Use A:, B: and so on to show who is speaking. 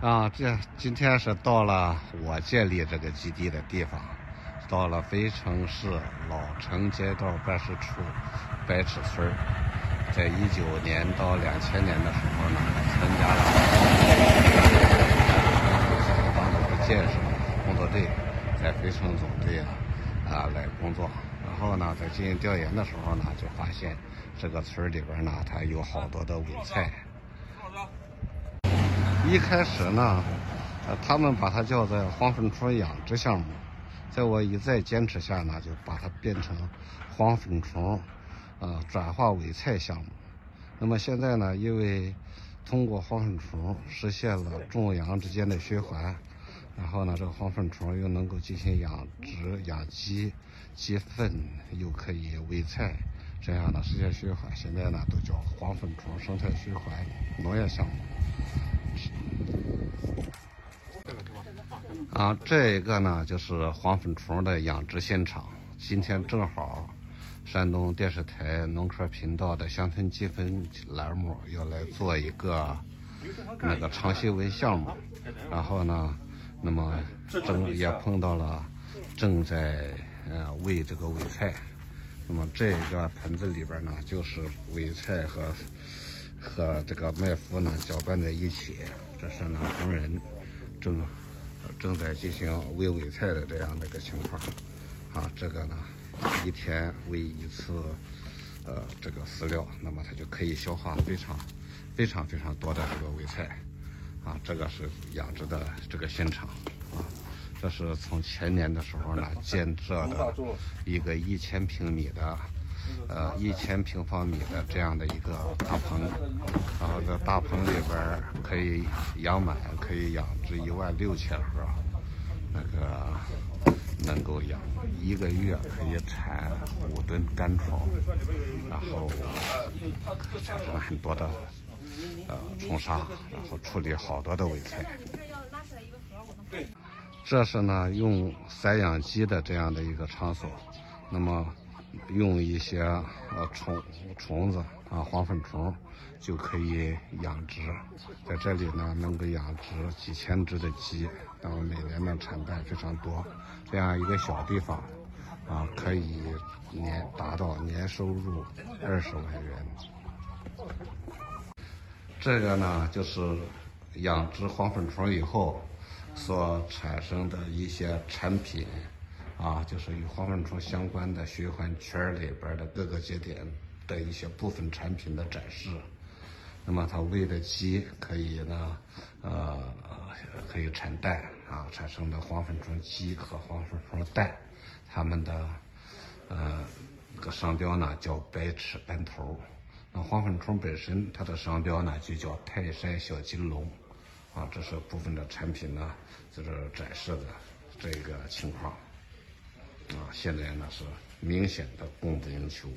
A: 啊，这今天是到了我建立这个基地的地方，到了肥城市老城街道办事处白尺村在一九年到两千年的时候呢，参加了房子的建设工作队，在肥城总队啊啊来工作。然后呢，在进行调研的时候呢，就发现这个村里边呢，它有好多的伪菜。一开始呢，呃，他们把它叫做黄粉虫养殖项目，在我一再坚持下呢，就把它变成黄粉虫，呃，转化为菜项目。那么现在呢，因为通过黄粉虫实现了种养之间的循环，然后呢，这个黄粉虫又能够进行养殖、养鸡，鸡粪又可以喂菜，这样呢实现循环。现在呢，都叫黄粉虫生态循环农业项目。啊，这一个呢就是黄粉虫的养殖现场。今天正好，山东电视台农科频道的乡村积分栏目要来做一个那个长新闻项目，然后呢，那么正也碰到了正在呃喂这个伪菜。那么这个盆子里边呢，就是伪菜和。和这个麦麸呢搅拌在一起，这是呢工人正正在进行喂伪菜的这样的一个情况。啊，这个呢一天喂一次，呃，这个饲料，那么它就可以消化非常非常非常多的这个伪菜。啊，这个是养殖的这个现场。啊，这是从前年的时候呢建设的一个一千平米的。呃，一千平方米的这样的一个大棚，然后这大棚里边可以养满，可以养殖一万六千盒，那个能够养一个月可以产五吨干虫，然后产生很多的呃虫沙，然后处理好多的尾菜。这是呢用散养鸡的这样的一个场所，那么。用一些呃虫虫子啊黄粉虫就可以养殖，在这里呢能够养殖几千只的鸡，那么每年的产蛋非常多。这样一个小地方啊，可以年达到年收入二十万元。这个呢就是养殖黄粉虫以后所产生的一些产品。啊，就是与黄粉虫相关的循环圈里边的各个节点的一些部分产品的展示。那么它喂的鸡可以呢，呃，可以产蛋啊，产生的黄粉虫鸡和黄粉虫蛋，它们的呃这个商标呢叫白翅斑头。那黄粉虫本身它的商标呢就叫泰山小金龙。啊，这是部分的产品呢，就是展示的这个情况。啊，现在呢是明显的供不应求。